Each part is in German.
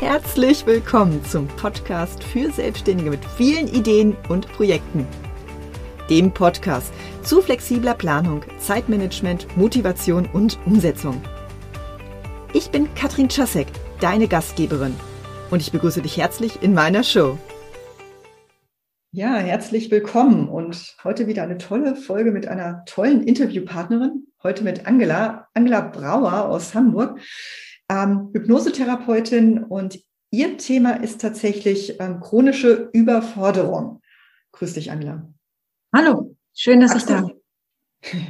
Herzlich willkommen zum Podcast für Selbstständige mit vielen Ideen und Projekten. Dem Podcast zu flexibler Planung, Zeitmanagement, Motivation und Umsetzung. Ich bin Katrin Czasek, deine Gastgeberin, und ich begrüße dich herzlich in meiner Show. Ja, herzlich willkommen und heute wieder eine tolle Folge mit einer tollen Interviewpartnerin. Heute mit Angela, Angela Brauer aus Hamburg ähm, Hypnosetherapeutin und ihr Thema ist tatsächlich ähm, chronische Überforderung. Grüß dich, Angela. Hallo, schön, dass Magst ich da bin.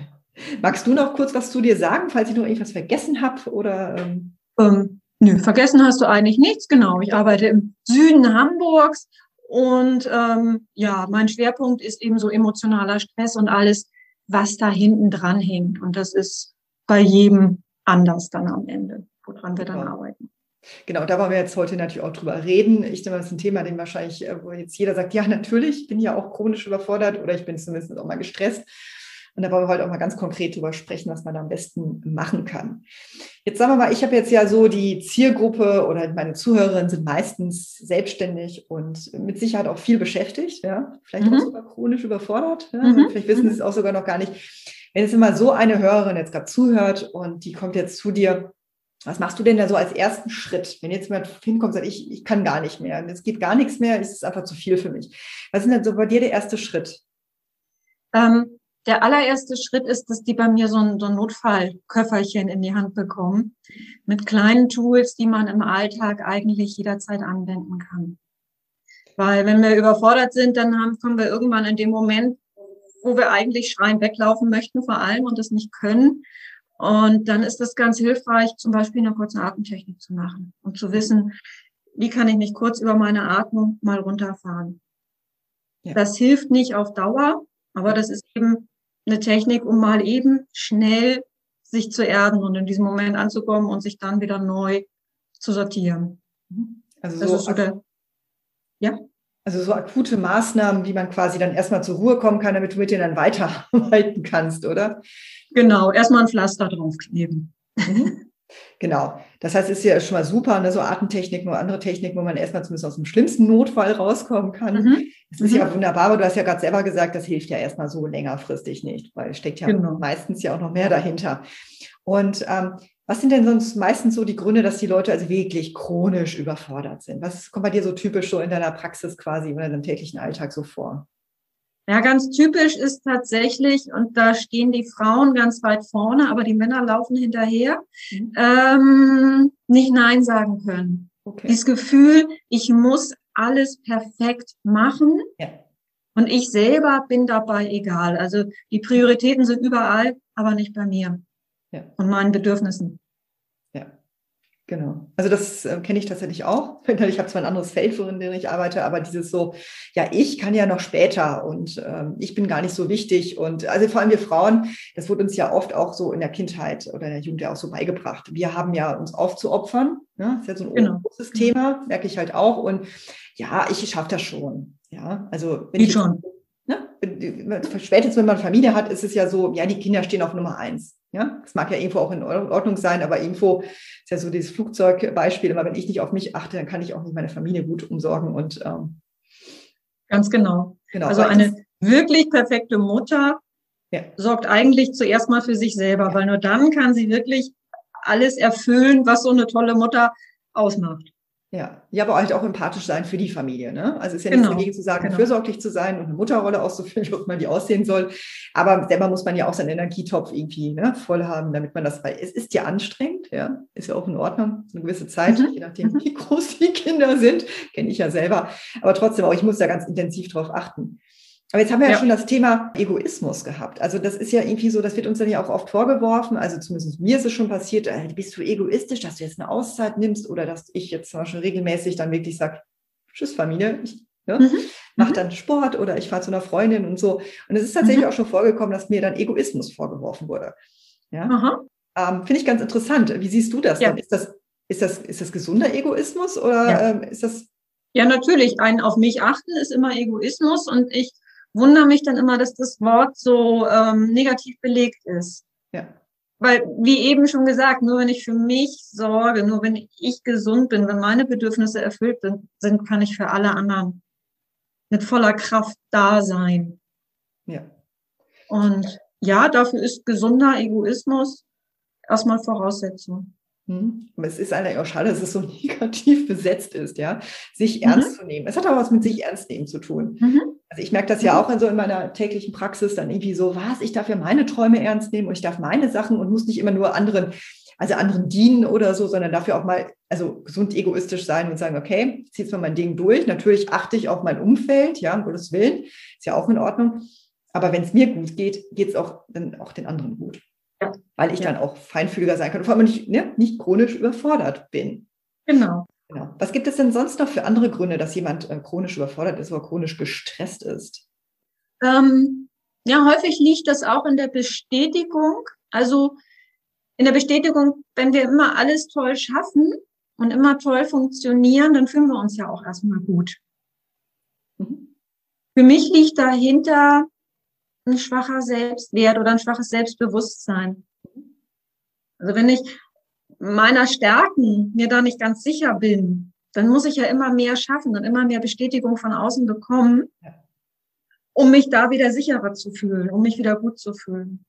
Magst du noch kurz was zu dir sagen, falls ich noch irgendwas vergessen habe? Oder, ähm? Ähm, nö, vergessen hast du eigentlich nichts, genau. Ich arbeite im Süden Hamburgs und ähm, ja, mein Schwerpunkt ist eben so emotionaler Stress und alles, was da hinten dran hängt. Und das ist bei jedem anders dann am Ende woran wir dann arbeiten. Genau, da wollen wir jetzt heute natürlich auch drüber reden. Ich denke, das ist ein Thema, dem wahrscheinlich, äh, wo jetzt jeder sagt, ja, natürlich, ich bin ja auch chronisch überfordert oder ich bin zumindest auch mal gestresst. Und da wollen wir heute auch mal ganz konkret drüber sprechen, was man da am besten machen kann. Jetzt sagen wir mal, ich habe jetzt ja so die Zielgruppe oder meine Zuhörerinnen sind meistens selbstständig und mit Sicherheit auch viel beschäftigt, ja, vielleicht mhm. auch sogar chronisch überfordert. Ja? Mhm. Vielleicht wissen mhm. sie es auch sogar noch gar nicht. Wenn jetzt immer so eine Hörerin jetzt gerade zuhört und die kommt jetzt zu dir was machst du denn da so als ersten Schritt, wenn jetzt jemand hinkommt und sagt, ich, ich kann gar nicht mehr, es geht gar nichts mehr, es ist einfach zu viel für mich. Was ist denn so bei dir der erste Schritt? Ähm, der allererste Schritt ist, dass die bei mir so ein, so ein Notfallköfferchen in die Hand bekommen mit kleinen Tools, die man im Alltag eigentlich jederzeit anwenden kann. Weil wenn wir überfordert sind, dann haben, kommen wir irgendwann in dem Moment, wo wir eigentlich schreien weglaufen möchten vor allem und das nicht können. Und dann ist es ganz hilfreich, zum Beispiel eine kurze Atemtechnik zu machen und zu wissen, wie kann ich mich kurz über meine Atmung mal runterfahren. Ja. Das hilft nicht auf Dauer, aber das ist eben eine Technik, um mal eben schnell sich zu erden und in diesem Moment anzukommen und sich dann wieder neu zu sortieren. Also das so, so der, ja. Also so akute Maßnahmen, wie man quasi dann erstmal zur Ruhe kommen kann, damit du mit denen dann weiterarbeiten kannst, oder? Genau, erstmal ein Pflaster draufkleben. Mhm. Genau. Das heißt, es ist ja schon mal super, ne? so Atemtechniken oder andere Techniken, wo man erstmal zumindest aus dem schlimmsten Notfall rauskommen kann. Mhm. Das ist mhm. ja wunderbar, aber du hast ja gerade selber gesagt, das hilft ja erstmal so längerfristig nicht, weil es steckt ja genau. meistens ja auch noch mehr dahinter. Und ähm, was sind denn sonst meistens so die Gründe, dass die Leute also wirklich chronisch überfordert sind? Was kommt bei dir so typisch so in deiner Praxis quasi oder in deinem täglichen Alltag so vor? Ja, ganz typisch ist tatsächlich, und da stehen die Frauen ganz weit vorne, aber die Männer laufen hinterher, mhm. ähm, nicht Nein sagen können. Okay. Dieses Gefühl, ich muss alles perfekt machen. Ja. Und ich selber bin dabei egal. Also die Prioritäten sind überall, aber nicht bei mir ja. und meinen Bedürfnissen. Genau. Also das äh, kenne ich tatsächlich auch. Ich habe zwar ein anderes Feld, worin ich arbeite, aber dieses so, ja, ich kann ja noch später und ähm, ich bin gar nicht so wichtig. Und also vor allem wir Frauen, das wurde uns ja oft auch so in der Kindheit oder in der Jugend ja auch so beigebracht. Wir haben ja uns aufzuopfern. Ne? Das ist ja so ein genau. großes Thema, merke ich halt auch. Und ja, ich schaffe das schon. Ja, also wenn ich schon. Ne? Spätestens wenn man Familie hat, ist es ja so, ja, die Kinder stehen auf Nummer eins. Ja, es mag ja irgendwo auch in Ordnung sein, aber irgendwo ist ja so dieses Flugzeugbeispiel, immer wenn ich nicht auf mich achte, dann kann ich auch nicht meine Familie gut umsorgen und ähm, ganz genau. genau also eine wirklich perfekte Mutter ja. sorgt eigentlich zuerst mal für sich selber, ja. weil nur dann kann sie wirklich alles erfüllen, was so eine tolle Mutter ausmacht. Ja, ja, aber halt auch empathisch sein für die Familie. Ne? Also es ist ja genau. nichts dagegen zu sagen, genau. fürsorglich zu sein und eine Mutterrolle auszufüllen, wie auch immer die aussehen soll. Aber selber muss man ja auch seinen Energietopf irgendwie ne, voll haben, damit man das, weil es ist ja anstrengend, ja, ist ja auch in Ordnung, eine gewisse Zeit, mhm. je nachdem, mhm. wie groß die Kinder sind, kenne ich ja selber. Aber trotzdem, auch ich muss da ganz intensiv drauf achten. Aber jetzt haben wir ja, ja, schon das Thema Egoismus gehabt. Also das ist ja irgendwie so, das wird uns dann ja auch oft vorgeworfen. Also zumindest mir ist es schon passiert, äh, bist du egoistisch, dass du jetzt eine Auszeit nimmst oder dass ich jetzt zum Beispiel regelmäßig dann wirklich sage, tschüss Familie, ich ne, mhm. mache mhm. dann Sport oder ich fahre zu einer Freundin und so. Und es ist tatsächlich mhm. auch schon vorgekommen, dass mir dann Egoismus vorgeworfen wurde. Ja? Ähm, Finde ich ganz interessant. Wie siehst du das? Ja. Ist das ist das, ist das gesunder Egoismus oder ja. ähm, ist das ja, natürlich. Ein auf mich achten ist immer Egoismus und ich wundere mich dann immer, dass das Wort so ähm, negativ belegt ist. Ja. weil, wie eben schon gesagt, nur wenn ich für mich sorge, nur wenn ich gesund bin, wenn meine Bedürfnisse erfüllt sind, kann ich für alle anderen mit voller Kraft da sein. Ja. Und ja, dafür ist gesunder Egoismus erstmal Voraussetzung. Hm. Aber es ist eigentlich auch schade, dass es so negativ besetzt ist, ja, sich mhm. ernst zu nehmen. Es hat auch was mit sich ernst nehmen zu tun. Mhm. Ich merke das ja mhm. auch in so in meiner täglichen Praxis dann irgendwie so, was, ich darf ja meine Träume ernst nehmen und ich darf meine Sachen und muss nicht immer nur anderen, also anderen dienen oder so, sondern dafür auch mal, also gesund egoistisch sein und sagen, okay, ich ziehe jetzt mal mein Ding durch. Natürlich achte ich auf mein Umfeld, ja, um Gottes Willen, ist ja auch in Ordnung. Aber wenn es mir gut geht, geht es auch dann auch den anderen gut. Ja. Weil ich ja. dann auch feinfühliger sein kann und vor allem nicht, ne, nicht chronisch überfordert bin. Genau. Genau. Was gibt es denn sonst noch für andere Gründe, dass jemand äh, chronisch überfordert ist oder chronisch gestresst ist? Ähm, ja, häufig liegt das auch in der Bestätigung. Also in der Bestätigung, wenn wir immer alles toll schaffen und immer toll funktionieren, dann fühlen wir uns ja auch erstmal gut. Mhm. Für mich liegt dahinter ein schwacher Selbstwert oder ein schwaches Selbstbewusstsein. Also wenn ich meiner Stärken mir da nicht ganz sicher bin, dann muss ich ja immer mehr schaffen und immer mehr Bestätigung von außen bekommen, um mich da wieder sicherer zu fühlen, um mich wieder gut zu fühlen.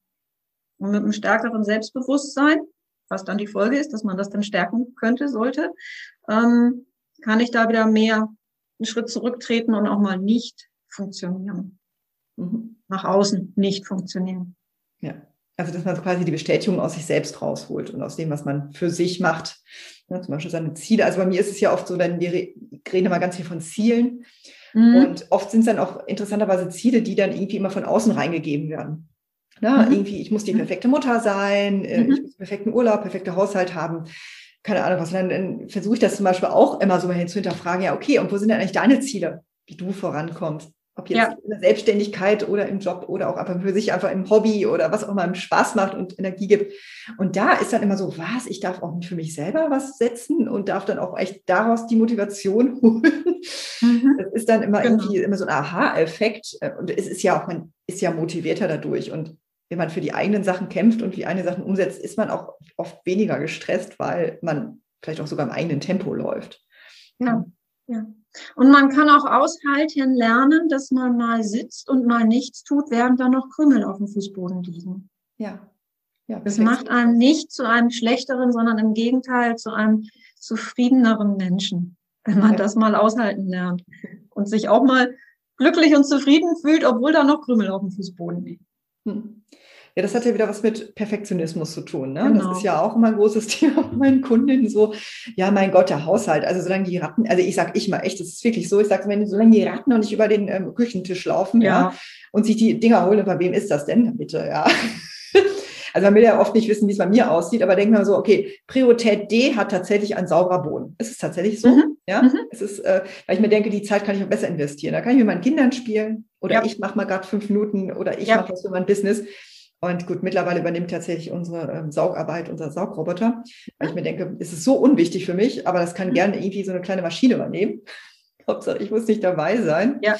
Und mit einem stärkeren Selbstbewusstsein, was dann die Folge ist, dass man das dann stärken könnte, sollte, ähm, kann ich da wieder mehr einen Schritt zurücktreten und auch mal nicht funktionieren. Mhm nach außen nicht funktionieren. Ja, also dass man quasi die Bestätigung aus sich selbst rausholt und aus dem, was man für sich macht. Ja, zum Beispiel seine Ziele. Also bei mir ist es ja oft so, dann wir reden immer ganz viel von Zielen. Mhm. Und oft sind es dann auch interessanterweise Ziele, die dann irgendwie immer von außen reingegeben werden. Na, mhm. irgendwie, ich muss die mhm. perfekte Mutter sein, äh, mhm. ich muss perfekten Urlaub, perfekte Haushalt haben keine Ahnung was. dann, dann versuche ich das zum Beispiel auch immer so mal hin zu hinterfragen, ja, okay, und wo sind denn eigentlich deine Ziele, wie du vorankommst? Ob jetzt ja. in der Selbstständigkeit oder im Job oder auch einfach für sich einfach im Hobby oder was auch immer Spaß macht und Energie gibt. Und da ist dann immer so, was, ich darf auch nicht für mich selber was setzen und darf dann auch echt daraus die Motivation holen. Mhm. Das ist dann immer genau. irgendwie immer so ein Aha-Effekt. Und es ist ja auch, man ist ja motivierter dadurch. Und wenn man für die eigenen Sachen kämpft und die eigenen Sachen umsetzt, ist man auch oft weniger gestresst, weil man vielleicht auch sogar im eigenen Tempo läuft. Ja, ja. Und man kann auch aushalten lernen, dass man mal sitzt und mal nichts tut, während da noch Krümel auf dem Fußboden liegen. Ja. ja das macht einen nicht zu einem schlechteren, sondern im Gegenteil zu einem zufriedeneren Menschen, wenn man ja. das mal aushalten lernt und sich auch mal glücklich und zufrieden fühlt, obwohl da noch Krümel auf dem Fußboden liegen. Hm. Ja, das hat ja wieder was mit Perfektionismus zu tun. Ne? Genau. Das ist ja auch immer ein großes Thema bei meinen Kundinnen. So, ja, mein Gott, der Haushalt. Also solange die Ratten, also ich sage ich mal echt, das ist wirklich so, ich sage, wenn solange die Ratten noch nicht über den ähm, Küchentisch laufen, ja. ja, und sich die Dinger holen, bei wem ist das denn? Bitte, ja. Also man will ja oft nicht wissen, wie es bei mir aussieht, aber denkt man so, okay, Priorität D hat tatsächlich ein sauberer Boden. Es ist tatsächlich so, mhm. ja. Mhm. Es ist, äh, weil ich mir denke, die Zeit kann ich auch besser investieren. Da kann ich mit meinen Kindern spielen oder ja. ich mache mal gerade fünf Minuten oder ich ja. mache was für mein Business. Und gut, mittlerweile übernimmt tatsächlich unsere ähm, Saugarbeit, unser Saugroboter. Weil ich mir denke, es ist so unwichtig für mich, aber das kann mhm. gerne irgendwie so eine kleine Maschine übernehmen. Hauptsache, ich muss nicht dabei sein. Ja.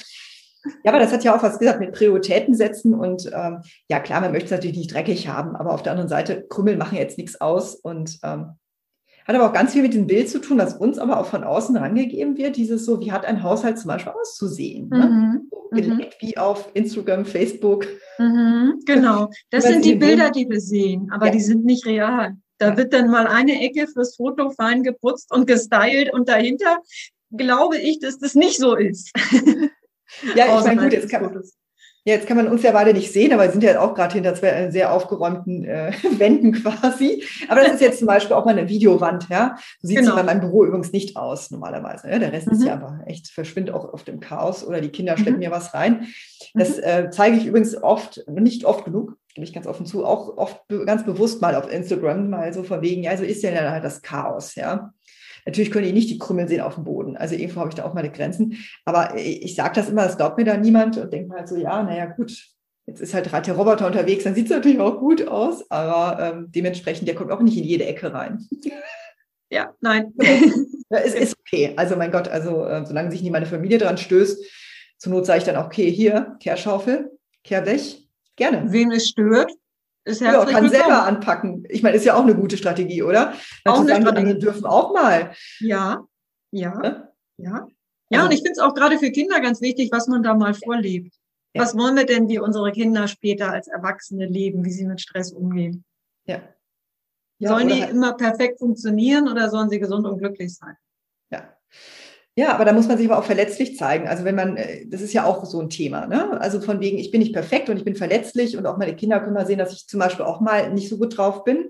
Ja, aber das hat ja auch was gesagt mit Prioritäten setzen. Und ähm, ja, klar, man möchte es natürlich nicht dreckig haben, aber auf der anderen Seite, Krümmel machen jetzt nichts aus. Und ähm, hat aber auch ganz viel mit dem Bild zu tun, was uns aber auch von außen rangegeben wird. Dieses so, wie hat ein Haushalt zum Beispiel auszusehen? Ne? Mhm. Mhm. wie auf Instagram, Facebook. Mhm. Genau, das sind die Bilder, die wir sehen, aber ja. die sind nicht real. Da wird dann mal eine Ecke fürs Foto fein geputzt und gestylt und dahinter glaube ich, dass das nicht so ist. Ja, ich meine, gut, jetzt kann, ja, jetzt kann man uns ja beide nicht sehen, aber wir sind ja auch gerade hinter zwei äh, sehr aufgeräumten äh, Wänden quasi. Aber das ist jetzt zum Beispiel auch mal eine Videowand, ja. So sieht genau. es bei meinem Büro übrigens nicht aus, normalerweise. Ja? Der Rest mhm. ist ja aber echt, verschwindet auch auf dem Chaos oder die Kinder schleppen mhm. mir was rein. Das mhm. äh, zeige ich übrigens oft, nicht oft genug, gebe ich ganz offen zu, auch oft ganz bewusst mal auf Instagram, mal so von wegen, ja, so ist ja dann halt das Chaos, ja. Natürlich können die nicht die Krümel sehen auf dem Boden. Also irgendwo habe ich da auch meine Grenzen. Aber ich sage das immer, das glaubt mir da niemand und denkt mir halt so, ja, naja, gut, jetzt ist halt der Roboter unterwegs, dann sieht es natürlich auch gut aus, aber ähm, dementsprechend, der kommt auch nicht in jede Ecke rein. Ja, nein. es ist okay. Also mein Gott, also äh, solange sich nie meine Familie dran stößt, zur Not sage ich dann auch, okay, hier, Kehrschaufel, Kehrblech, gerne. Wen es stört, ist ja, kann willkommen. selber anpacken. Ich meine, ist ja auch eine gute Strategie, oder? Weil auch eine sagen, Strategie. dürfen auch mal. Ja, ja, ja. Ja, ja und ich finde es auch gerade für Kinder ganz wichtig, was man da mal vorlebt. Ja. Was wollen wir denn, wie unsere Kinder später als Erwachsene leben, wie sie mit Stress umgehen? Ja. ja sollen die halt immer perfekt funktionieren oder sollen sie gesund und glücklich sein? Ja. Ja, aber da muss man sich aber auch verletzlich zeigen. Also wenn man, äh, das ist ja auch so ein Thema, ne? Also von wegen, ich bin nicht perfekt und ich bin verletzlich und auch meine Kinder können mal sehen, dass ich zum Beispiel auch mal nicht so gut drauf bin.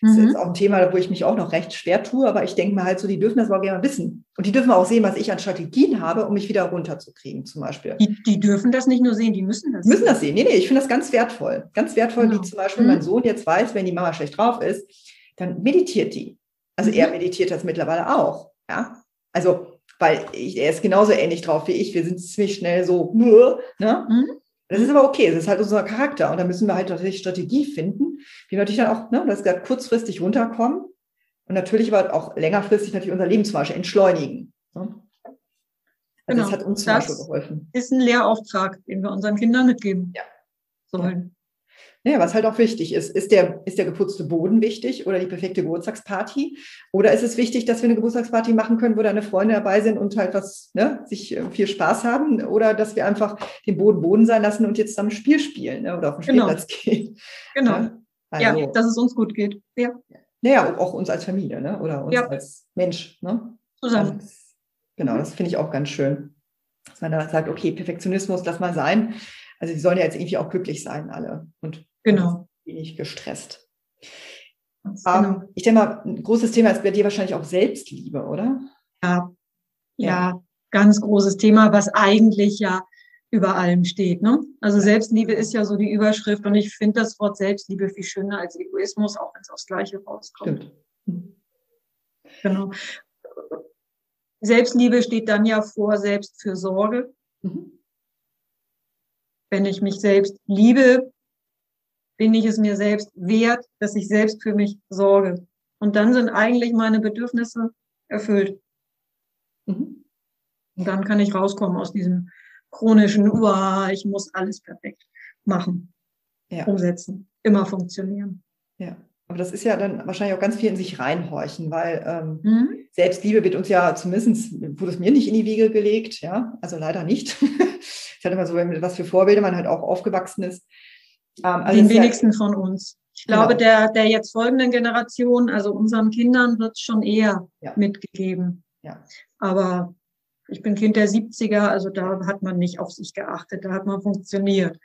Das mhm. ist auch ein Thema, wo ich mich auch noch recht schwer tue, aber ich denke mir halt so, die dürfen das auch gerne wissen. Und die dürfen auch sehen, was ich an Strategien habe, um mich wieder runterzukriegen, zum Beispiel. Die, die dürfen das nicht nur sehen, die müssen das sehen. Müssen das sehen. Nee, nee, ich finde das ganz wertvoll. Ganz wertvoll, genau. wie zum Beispiel mhm. mein Sohn jetzt weiß, wenn die Mama schlecht drauf ist, dann meditiert die. Also mhm. er meditiert das mittlerweile auch. Ja. Also weil ich, er ist genauso ähnlich drauf wie ich. Wir sind ziemlich schnell so, ne? Mhm. Das ist aber okay, das ist halt unser Charakter. Und da müssen wir halt natürlich Strategie finden, wie wir natürlich dann auch, ne, das gesagt, kurzfristig runterkommen und natürlich aber auch längerfristig natürlich unser Leben zum Beispiel entschleunigen. Ne? Also genau. Das hat uns zum das Beispiel geholfen. Ist ein Lehrauftrag, den wir unseren Kindern mitgeben ja. sollen. Ja, was halt auch wichtig ist, ist der, ist der geputzte Boden wichtig oder die perfekte Geburtstagsparty? Oder ist es wichtig, dass wir eine Geburtstagsparty machen können, wo deine Freunde dabei sind und halt was, ne, sich äh, viel Spaß haben? Oder dass wir einfach den Boden Boden sein lassen und jetzt zusammen ein Spiel spielen ne, oder auf den genau. Spielplatz gehen? Genau. Ja, also, ja, dass es uns gut geht. Ja. Naja, auch uns als Familie, ne? Oder uns ja. als Mensch, ne? Zusammen. Also, genau, das finde ich auch ganz schön. Dass man da sagt, okay, Perfektionismus, lass mal sein. Also die sollen ja jetzt irgendwie auch glücklich sein, alle. Und Genau. Wenig gestresst. Ähm, genau. ich denke mal, ein großes Thema ist bei dir wahrscheinlich auch Selbstliebe, oder? Ja, ja, ja ganz großes Thema, was eigentlich ja über allem steht. Ne? Also Selbstliebe ist ja so die Überschrift und ich finde das Wort Selbstliebe viel schöner als Egoismus, auch wenn es aufs Gleiche rauskommt. Stimmt. Hm. Genau. Selbstliebe steht dann ja vor Selbstfürsorge. Mhm. Wenn ich mich selbst liebe, bin ich es mir selbst wert, dass ich selbst für mich sorge. Und dann sind eigentlich meine Bedürfnisse erfüllt. Mhm. Und dann kann ich rauskommen aus diesem chronischen, Uah, ich muss alles perfekt machen, ja. umsetzen, immer funktionieren. Ja. Aber das ist ja dann wahrscheinlich auch ganz viel in sich reinhorchen, weil ähm, mhm. Selbstliebe wird uns ja zumindest, wurde es mir nicht in die Wiege gelegt, ja, also leider nicht. ich hatte immer so, was für Vorbilder man halt auch aufgewachsen ist. Ähm, also Den wenigsten ja, von uns. Ich glaube, genau. der, der jetzt folgenden Generation, also unseren Kindern, wird es schon eher ja. mitgegeben. Ja. Aber ich bin Kind der 70er, also da hat man nicht auf sich geachtet, da hat man funktioniert.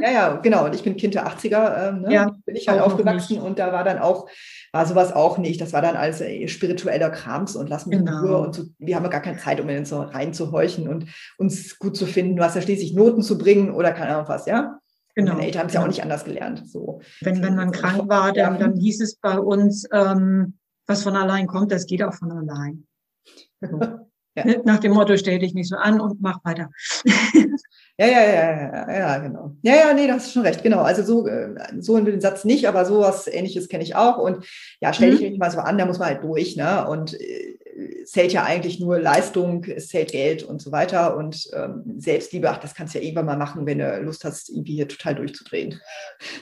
ja, ja, genau. Und ich bin Kind der 80er, ähm, ne? ja, bin ich halt aufgewachsen und da war dann auch, war sowas auch nicht. Das war dann alles äh, spiritueller Krams und lass mich genau. in Ruhe. Und so, wir haben ja gar keine Zeit, um in so reinzuhorchen und uns gut zu finden. Du hast ja schließlich Noten zu bringen oder keine Ahnung was, ja. Genau. Meine Eltern haben es ja auch nicht anders gelernt. So. Wenn, wenn man krank war, dann, dann hieß es bei uns, ähm, was von allein kommt, das geht auch von allein. So. ja. Nach dem Motto, stell dich nicht so an und mach weiter. Ja, ja, ja, ja, ja, genau. Ja, ja, nee, das ist schon recht, genau. Also so, äh, so den Satz nicht, aber sowas ähnliches kenne ich auch. Und ja, stell dich mhm. nicht mal so an, da muss man halt durch, ne? Und äh, zählt ja eigentlich nur Leistung, es zählt Geld und so weiter. Und ähm, Selbstliebe, ach, das kannst du ja irgendwann mal machen, wenn du Lust hast, irgendwie hier total durchzudrehen.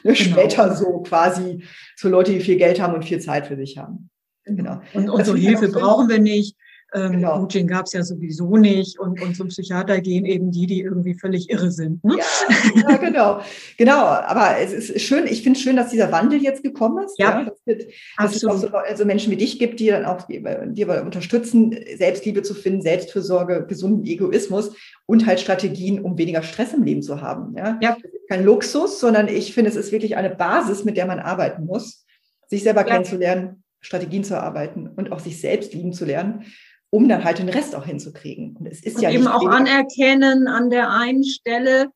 Ne, genau. Später so quasi für Leute, die viel Geld haben und viel Zeit für sich haben. Genau. Und, und so Hilfe brauchen wir nicht. Ähm, genau. Coaching gab es ja sowieso nicht und, und zum Psychiater gehen eben die, die irgendwie völlig irre sind. Ne? Ja, ja, genau. Genau, aber es ist schön, ich finde es schön, dass dieser Wandel jetzt gekommen ist. Ja, ja dass, es, dass es auch so also Menschen wie dich gibt, die dann auch die, die unterstützen, Selbstliebe zu finden, Selbstfürsorge, gesunden Egoismus und halt Strategien, um weniger Stress im Leben zu haben. Ja? ja. Kein Luxus, sondern ich finde, es ist wirklich eine Basis, mit der man arbeiten muss, sich selber ja. kennenzulernen, Strategien zu erarbeiten und auch sich selbst lieben zu lernen um dann halt den Rest auch hinzukriegen. Und es ist und ja eben auch anerkennen an der einen Stelle,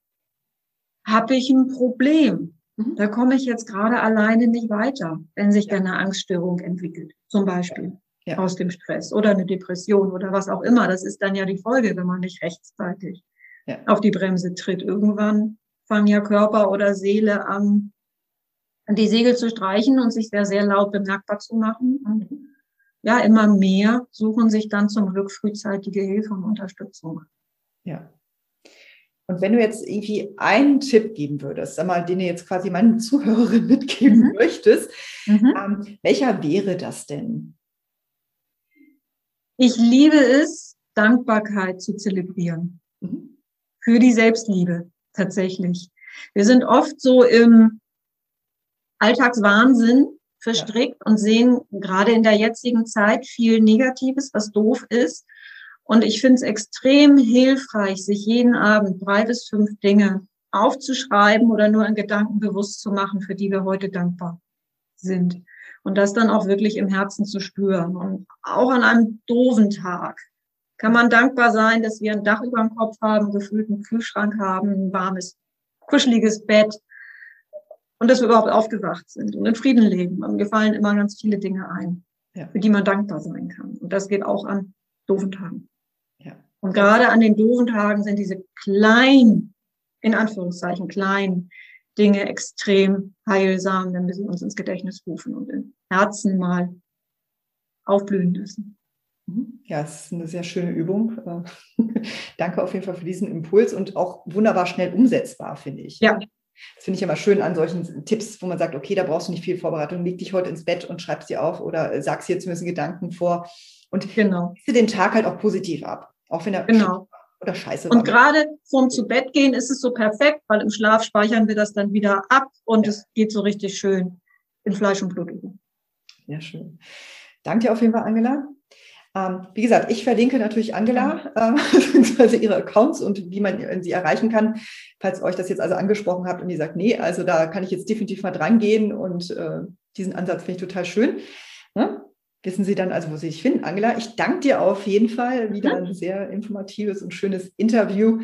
habe ich ein Problem. Mhm. Da komme ich jetzt gerade alleine nicht weiter, wenn sich ja. eine Angststörung entwickelt, zum Beispiel ja. aus dem Stress oder eine Depression oder was auch immer. Das ist dann ja die Folge, wenn man nicht rechtzeitig ja. auf die Bremse tritt. Irgendwann fangen ja Körper oder Seele an, die Segel zu streichen und sich sehr, sehr laut bemerkbar zu machen. Und ja, immer mehr suchen sich dann zum Glück frühzeitige Hilfe und Unterstützung. Ja. Und wenn du jetzt irgendwie einen Tipp geben würdest, sag mal, den du jetzt quasi meinen Zuhörerinnen mitgeben mhm. möchtest, mhm. Ähm, welcher wäre das denn? Ich liebe es, Dankbarkeit zu zelebrieren. Mhm. Für die Selbstliebe, tatsächlich. Wir sind oft so im Alltagswahnsinn verstrickt und sehen gerade in der jetzigen Zeit viel Negatives, was doof ist. Und ich finde es extrem hilfreich, sich jeden Abend drei bis fünf Dinge aufzuschreiben oder nur in Gedanken bewusst zu machen, für die wir heute dankbar sind. Und das dann auch wirklich im Herzen zu spüren. Und auch an einem doofen Tag kann man dankbar sein, dass wir ein Dach über dem Kopf haben, gefühlt einen Kühlschrank haben, ein warmes, kuscheliges Bett und dass wir überhaupt aufgewacht sind und in Frieden leben. Und mir fallen immer ganz viele Dinge ein, ja. für die man dankbar sein kann. Und das geht auch an doofen Tagen. Ja. Und gerade an den doofen Tagen sind diese kleinen, in Anführungszeichen kleinen Dinge extrem heilsam, wenn wir sie uns ins Gedächtnis rufen und im Herzen mal aufblühen lassen. Mhm. Ja, es ist eine sehr schöne Übung. Danke auf jeden Fall für diesen Impuls und auch wunderbar schnell umsetzbar, finde ich. Ja. Das finde ich immer schön an solchen Tipps, wo man sagt, okay, da brauchst du nicht viel Vorbereitung, leg dich heute ins Bett und schreib sie auf oder sagst dir zumindest Gedanken vor und genau. den Tag halt auch positiv ab, auch wenn er genau. oder scheiße war. Und gerade vorm zu Bett gehen ist es so perfekt, weil im Schlaf speichern wir das dann wieder ab und ja. es geht so richtig schön in Fleisch und Blut über. Ja, schön. Danke dir auf jeden Fall, Angela. Ähm, wie gesagt, ich verlinke natürlich Angela, äh, ihre Accounts und wie man sie erreichen kann, falls euch das jetzt also angesprochen habt und ihr sagt, nee, also da kann ich jetzt definitiv mal dran gehen und äh, diesen Ansatz finde ich total schön. Ne? Wissen Sie dann also, wo Sie sich finden. Angela, ich danke dir auf jeden Fall. Wieder ein sehr informatives und schönes Interview.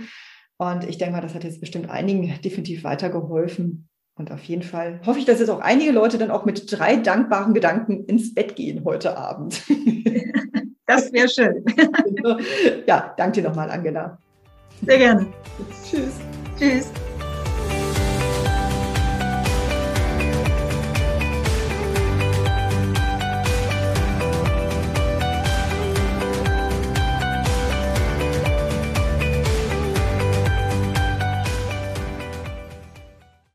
Und ich denke mal, das hat jetzt bestimmt einigen definitiv weitergeholfen. Und auf jeden Fall hoffe ich, dass jetzt auch einige Leute dann auch mit drei dankbaren Gedanken ins Bett gehen heute Abend. Das wäre schön. ja, danke dir nochmal, Angela. Sehr gerne. Tschüss. Tschüss.